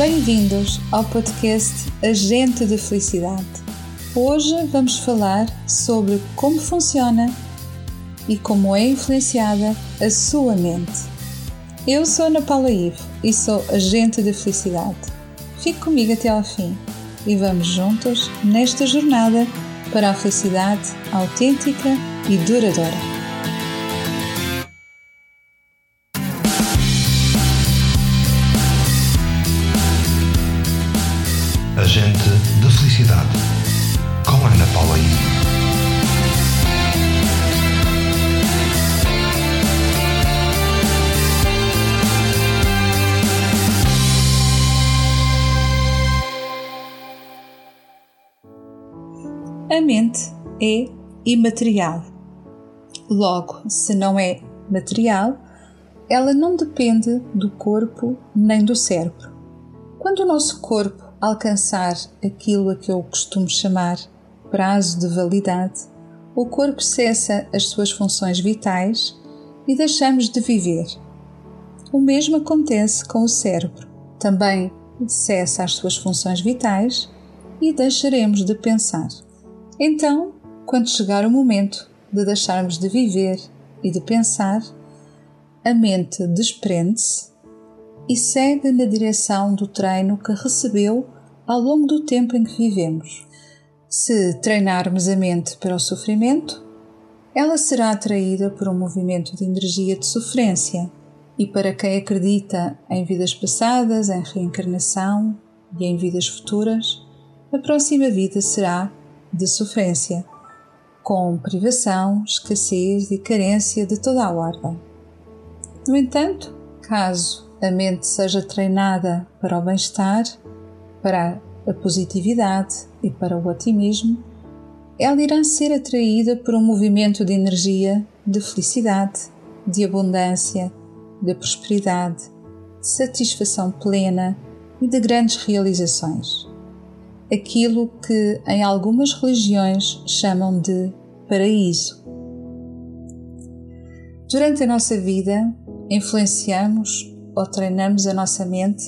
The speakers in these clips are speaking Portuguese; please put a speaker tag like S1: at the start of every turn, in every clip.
S1: Bem-vindos ao podcast Agente de Felicidade. Hoje vamos falar sobre como funciona e como é influenciada a sua mente. Eu sou Ana Paula Ivo e sou agente de felicidade. Fique comigo até ao fim e vamos juntos nesta jornada para a felicidade autêntica e duradoura.
S2: Agente de Felicidade, com Ana Paula I.
S1: A mente é imaterial. Logo, se não é material, ela não depende do corpo nem do cérebro. Quando o nosso corpo alcançar aquilo a que eu costumo chamar prazo de validade, o corpo cessa as suas funções vitais e deixamos de viver. O mesmo acontece com o cérebro. Também cessa as suas funções vitais e deixaremos de pensar. Então, quando chegar o momento de deixarmos de viver e de pensar, a mente desprende-se e segue na direção do treino que recebeu ao longo do tempo em que vivemos. Se treinarmos a mente para o sofrimento, ela será atraída por um movimento de energia de sofrência. E para quem acredita em vidas passadas, em reencarnação e em vidas futuras, a próxima vida será de sofrência, com privação, escassez e carência de toda a ordem. No entanto, caso a mente seja treinada para o bem-estar, para a positividade e para o otimismo, ela irá ser atraída por um movimento de energia de felicidade, de abundância, de prosperidade, de satisfação plena e de grandes realizações. Aquilo que em algumas religiões chamam de paraíso. Durante a nossa vida, influenciamos ou treinamos a nossa mente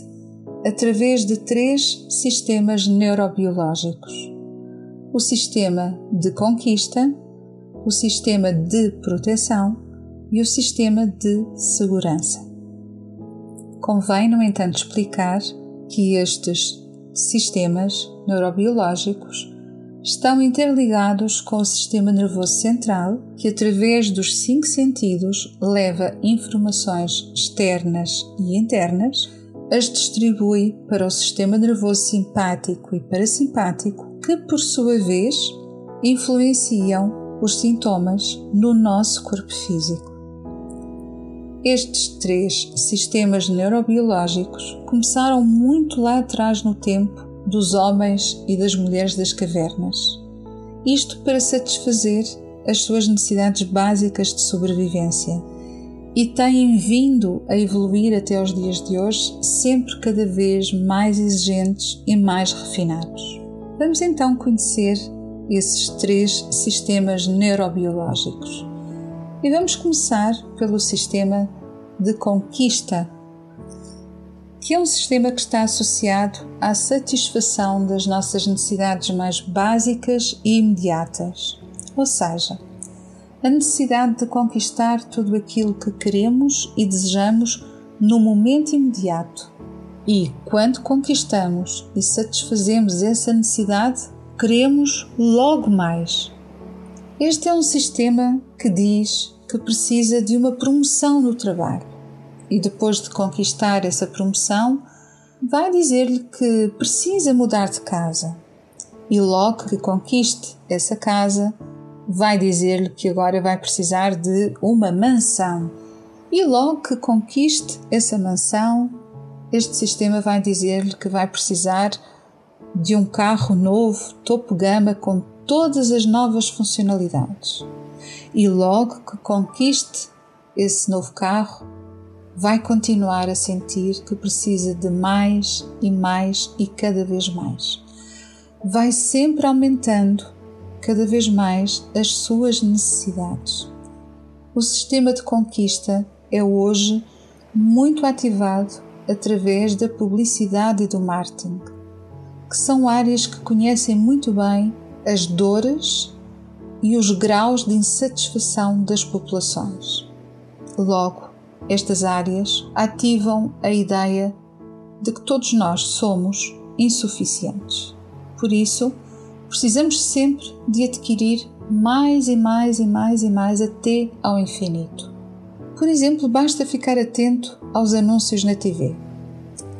S1: através de três sistemas neurobiológicos: o sistema de conquista, o sistema de proteção e o sistema de segurança. Convém, no entanto, explicar que estes sistemas neurobiológicos estão interligados com o sistema nervoso central, que através dos cinco sentidos leva informações externas e internas, as distribui para o sistema nervoso simpático e parasimpático, que por sua vez influenciam os sintomas no nosso corpo físico. Estes três sistemas neurobiológicos começaram muito lá atrás no tempo dos homens e das mulheres das cavernas. Isto para satisfazer as suas necessidades básicas de sobrevivência e têm vindo a evoluir até os dias de hoje, sempre cada vez mais exigentes e mais refinados. Vamos então conhecer esses três sistemas neurobiológicos. E vamos começar pelo sistema de conquista que é um sistema que está associado à satisfação das nossas necessidades mais básicas e imediatas, ou seja, a necessidade de conquistar tudo aquilo que queremos e desejamos no momento imediato. E quando conquistamos e satisfazemos essa necessidade, queremos logo mais. Este é um sistema que diz que precisa de uma promoção no trabalho e depois de conquistar essa promoção, vai dizer-lhe que precisa mudar de casa. E logo que conquiste essa casa, vai dizer-lhe que agora vai precisar de uma mansão. E logo que conquiste essa mansão, este sistema vai dizer-lhe que vai precisar de um carro novo, topo gama, com todas as novas funcionalidades. E logo que conquiste esse novo carro, vai continuar a sentir que precisa de mais e mais e cada vez mais. Vai sempre aumentando cada vez mais as suas necessidades. O sistema de conquista é hoje muito ativado através da publicidade e do marketing, que são áreas que conhecem muito bem as dores e os graus de insatisfação das populações. Logo, estas áreas ativam a ideia de que todos nós somos insuficientes. Por isso, precisamos sempre de adquirir mais e mais e mais e mais até ao infinito. Por exemplo, basta ficar atento aos anúncios na TV,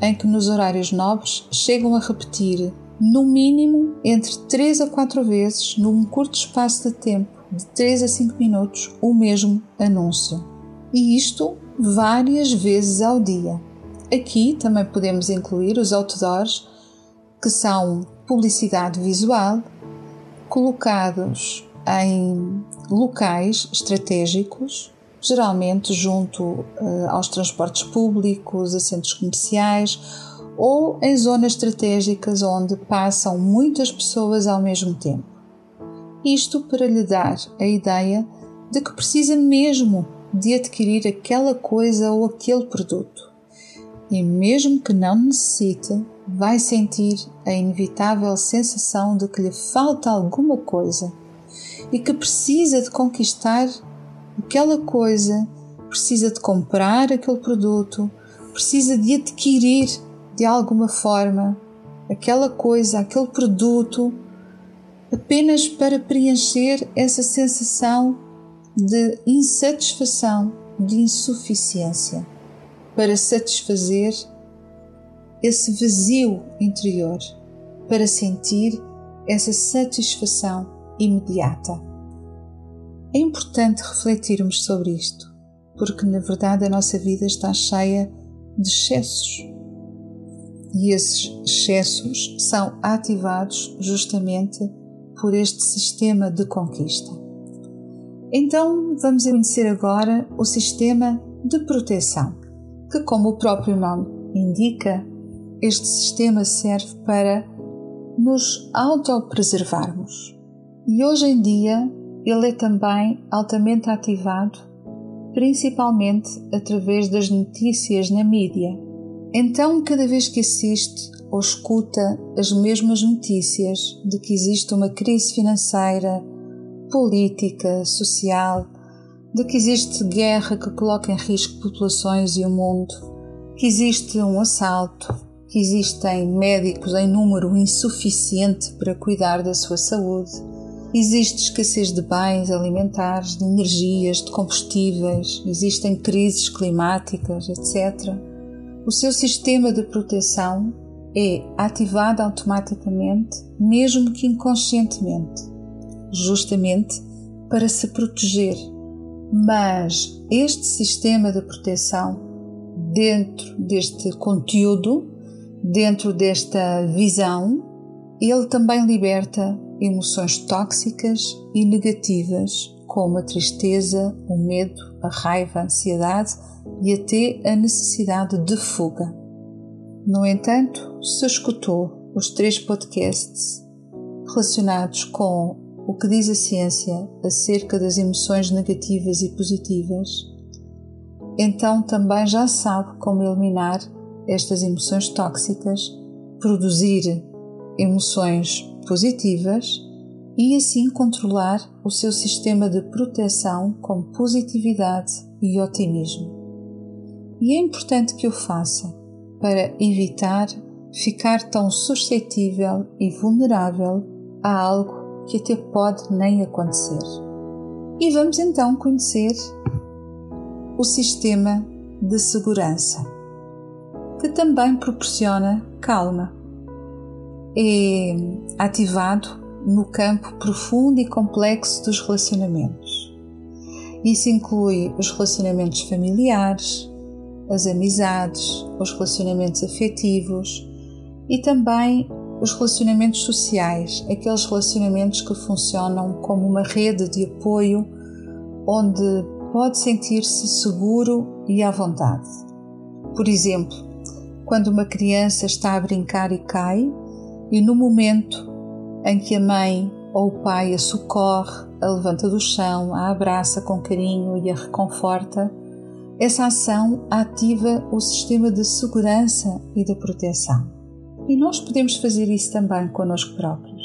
S1: em que nos horários nobres chegam a repetir no mínimo entre 3 a 4 vezes, num curto espaço de tempo de 3 a 5 minutos, o mesmo anúncio. E isto várias vezes ao dia. Aqui também podemos incluir os outdoors, que são publicidade visual, colocados em locais estratégicos, geralmente junto uh, aos transportes públicos, a centros comerciais ou em zonas estratégicas onde passam muitas pessoas ao mesmo tempo. Isto para lhe dar a ideia de que precisa mesmo de adquirir aquela coisa ou aquele produto. E mesmo que não necessite, vai sentir a inevitável sensação de que lhe falta alguma coisa e que precisa de conquistar aquela coisa, precisa de comprar aquele produto, precisa de adquirir de alguma forma aquela coisa, aquele produto, apenas para preencher essa sensação de insatisfação, de insuficiência, para satisfazer esse vazio interior, para sentir essa satisfação imediata. É importante refletirmos sobre isto, porque na verdade a nossa vida está cheia de excessos e esses excessos são ativados justamente por este sistema de conquista. Então vamos conhecer agora o sistema de proteção, que, como o próprio nome indica, este sistema serve para nos autopreservarmos. E hoje em dia ele é também altamente ativado, principalmente através das notícias na mídia então, cada vez que assiste ou escuta as mesmas notícias de que existe uma crise financeira, política, social, de que existe guerra que coloca em risco populações e o mundo, que existe um assalto, que existem médicos em número insuficiente para cuidar da sua saúde, existe escassez de bens alimentares, de energias, de combustíveis, existem crises climáticas, etc o seu sistema de proteção é ativado automaticamente, mesmo que inconscientemente, justamente para se proteger. Mas este sistema de proteção, dentro deste conteúdo, dentro desta visão, ele também liberta emoções tóxicas e negativas, como a tristeza, o medo, a raiva, a ansiedade e até a necessidade de fuga. No entanto, se escutou os três podcasts relacionados com o que diz a ciência acerca das emoções negativas e positivas, então também já sabe como eliminar estas emoções tóxicas, produzir emoções positivas e assim controlar o seu sistema de proteção com positividade e otimismo. E é importante que o faça para evitar ficar tão suscetível e vulnerável a algo que até pode nem acontecer. E vamos então conhecer o sistema de segurança, que também proporciona calma. É ativado no campo profundo e complexo dos relacionamentos. Isso inclui os relacionamentos familiares, as amizades, os relacionamentos afetivos e também os relacionamentos sociais, aqueles relacionamentos que funcionam como uma rede de apoio onde pode sentir-se seguro e à vontade. Por exemplo, quando uma criança está a brincar e cai, e no momento em que a mãe ou o pai a socorre, a levanta do chão, a abraça com carinho e a reconforta, essa ação ativa o sistema de segurança e de proteção. E nós podemos fazer isso também connosco próprios,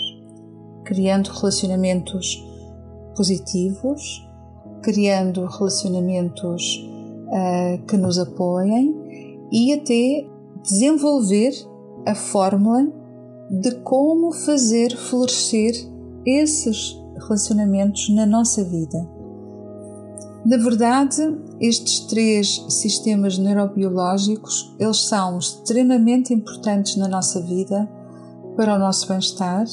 S1: criando relacionamentos positivos, criando relacionamentos uh, que nos apoiem e até desenvolver a fórmula de como fazer florescer esses relacionamentos na nossa vida. Na verdade, estes três sistemas neurobiológicos, eles são extremamente importantes na nossa vida para o nosso bem-estar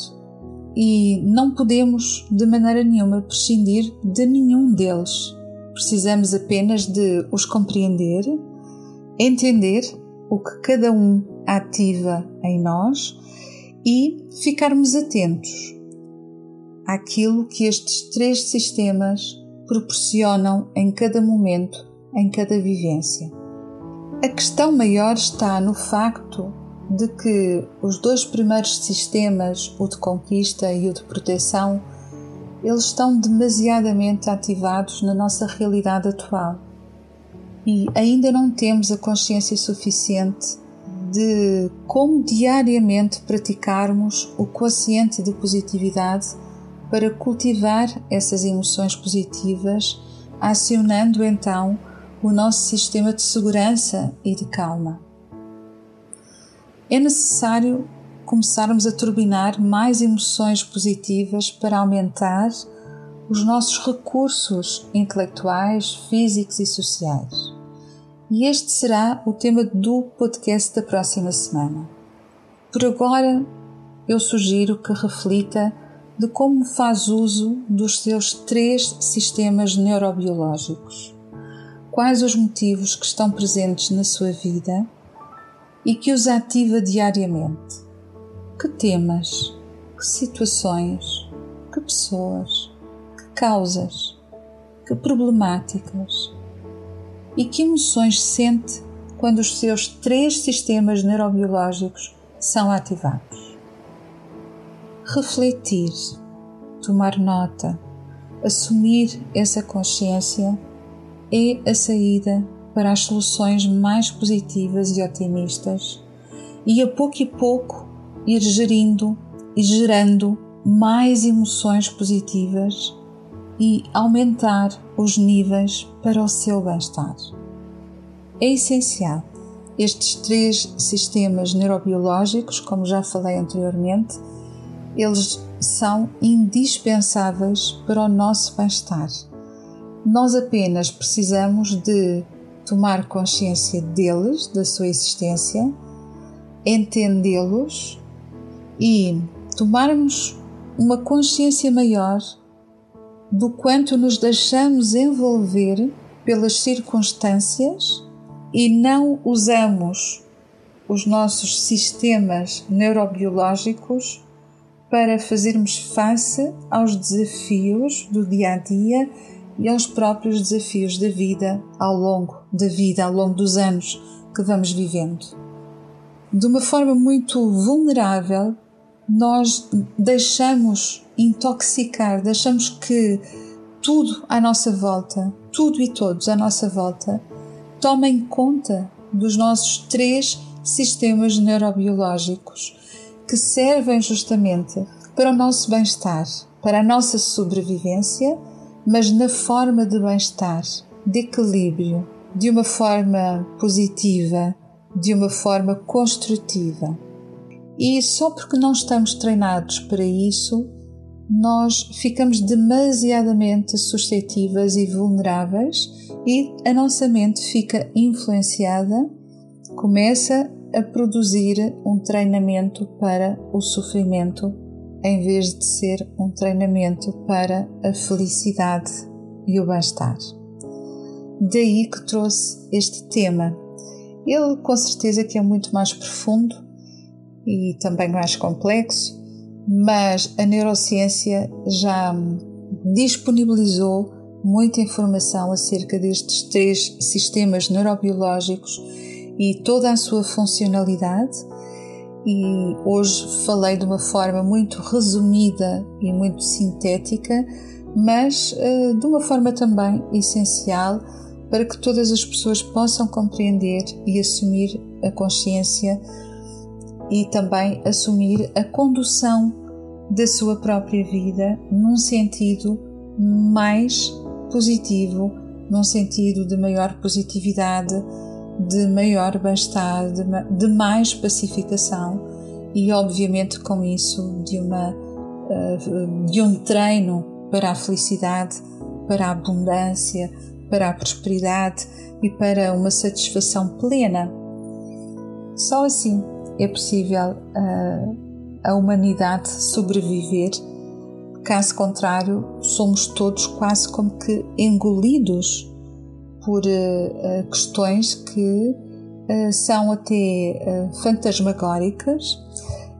S1: e não podemos de maneira nenhuma prescindir de nenhum deles. Precisamos apenas de os compreender, entender o que cada um ativa em nós e ficarmos atentos àquilo que estes três sistemas proporcionam em cada momento, em cada vivência. A questão maior está no facto de que os dois primeiros sistemas, o de conquista e o de proteção, eles estão demasiadamente ativados na nossa realidade atual e ainda não temos a consciência suficiente de como diariamente praticarmos o quociente de positividade para cultivar essas emoções positivas, acionando então o nosso sistema de segurança e de calma. É necessário começarmos a turbinar mais emoções positivas para aumentar os nossos recursos intelectuais, físicos e sociais. E este será o tema do podcast da próxima semana. Por agora, eu sugiro que reflita de como faz uso dos seus três sistemas neurobiológicos, quais os motivos que estão presentes na sua vida e que os ativa diariamente, que temas, que situações, que pessoas, que causas, que problemáticas? E que emoções sente quando os seus três sistemas neurobiológicos são ativados refletir, tomar nota, assumir essa consciência é a saída para as soluções mais positivas e otimistas e a pouco e pouco ir gerindo e gerando mais emoções positivas e aumentar os níveis para o seu bem-estar. É essencial estes três sistemas neurobiológicos, como já falei anteriormente, eles são indispensáveis para o nosso bem-estar. Nós apenas precisamos de tomar consciência deles, da sua existência, entendê-los e tomarmos uma consciência maior do quanto nos deixamos envolver pelas circunstâncias e não usamos os nossos sistemas neurobiológicos para fazermos face aos desafios do dia a dia e aos próprios desafios da vida ao longo da vida, ao longo dos anos que vamos vivendo. De uma forma muito vulnerável, nós deixamos intoxicar, deixamos que tudo à nossa volta, tudo e todos à nossa volta, tomem conta dos nossos três sistemas neurobiológicos que servem justamente para o nosso bem-estar, para a nossa sobrevivência, mas na forma de bem-estar, de equilíbrio, de uma forma positiva, de uma forma construtiva. E só porque não estamos treinados para isso, nós ficamos demasiadamente suscetíveis e vulneráveis e a nossa mente fica influenciada, começa a produzir um treinamento para o sofrimento em vez de ser um treinamento para a felicidade e o bem-estar. Daí que trouxe este tema. Ele com certeza que é muito mais profundo e também mais complexo, mas a neurociência já disponibilizou muita informação acerca destes três sistemas neurobiológicos e toda a sua funcionalidade. E hoje falei de uma forma muito resumida e muito sintética, mas uh, de uma forma também essencial para que todas as pessoas possam compreender e assumir a consciência e também assumir a condução da sua própria vida num sentido mais positivo, num sentido de maior positividade, de maior bem-estar, de, de, mais pacificação e, obviamente, com isso, de, uma, eh, de um treino para a felicidade, para a abundância, para a prosperidade e para uma satisfação plena. Só assim é possível uh, a humanidade sobreviver. Caso contrário, somos todos quase como que engolidos por uh, questões que uh, são até fantasmagóricas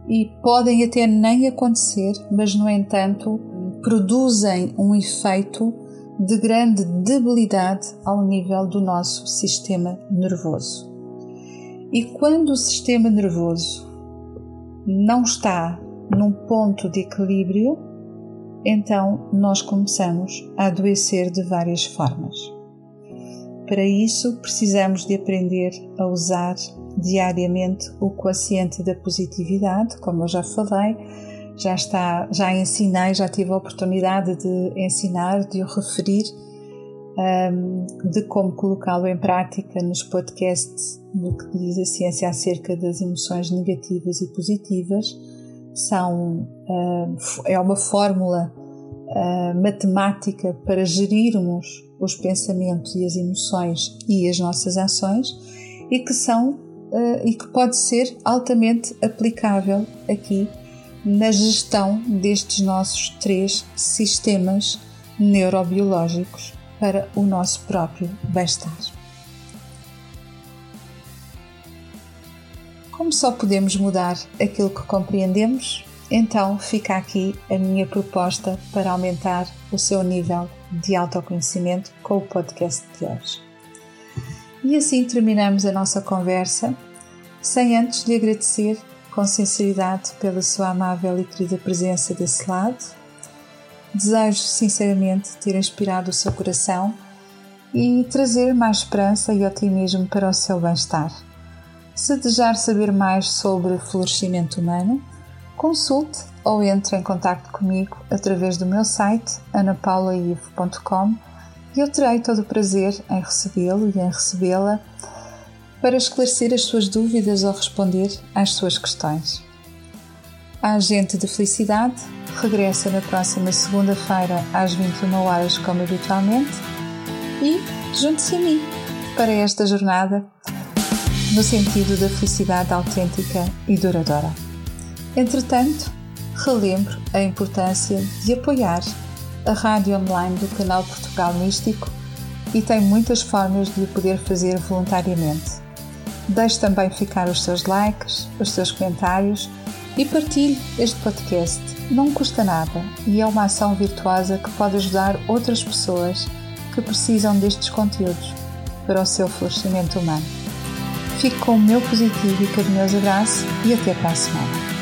S1: e podem até nem acontecer, mas no entanto produzem um efeito de grande debilidade ao nível do nosso sistema nervoso. E quando o sistema nervoso não está num ponto de equilíbrio, então nós começamos a adoecer de várias formas. Para isso, precisamos de aprender a usar diariamente o quociente da positividade, como eu já falei, já está, já ensinei, já tive a oportunidade de ensinar, de o referir, um, de como colocá-lo em prática nos podcasts do que diz a ciência acerca das emoções negativas e positivas. São, uh, é uma fórmula uh, matemática para gerirmos os pensamentos e as emoções e as nossas ações e que são uh, e que pode ser altamente aplicável aqui na gestão destes nossos três sistemas neurobiológicos para o nosso próprio bem-estar. Como só podemos mudar aquilo que compreendemos, então fica aqui a minha proposta para aumentar o seu nível de autoconhecimento com o podcast de hoje. E assim terminamos a nossa conversa, sem antes lhe agradecer com sinceridade pela sua amável e querida presença desse lado. Desejo sinceramente ter inspirado o seu coração e trazer mais esperança e otimismo para o seu bem-estar. Se desejar saber mais sobre florescimento humano, consulte ou entre em contato comigo através do meu site anapaulaivo.com e eu terei todo o prazer em recebê-lo e em recebê-la para esclarecer as suas dúvidas ou responder às suas questões. A Agente de Felicidade regressa na próxima segunda-feira às 21 horas, como habitualmente, e junte-se a mim para esta jornada no sentido da felicidade autêntica e duradoura. Entretanto, relembro a importância de apoiar a rádio online do canal Portugal Místico e tem muitas formas de o poder fazer voluntariamente. Deixe também ficar os seus likes, os seus comentários e partilhe este podcast. Não custa nada e é uma ação virtuosa que pode ajudar outras pessoas que precisam destes conteúdos para o seu florescimento humano. Fique com o meu positivo e carinhoso abraço e até para a semana.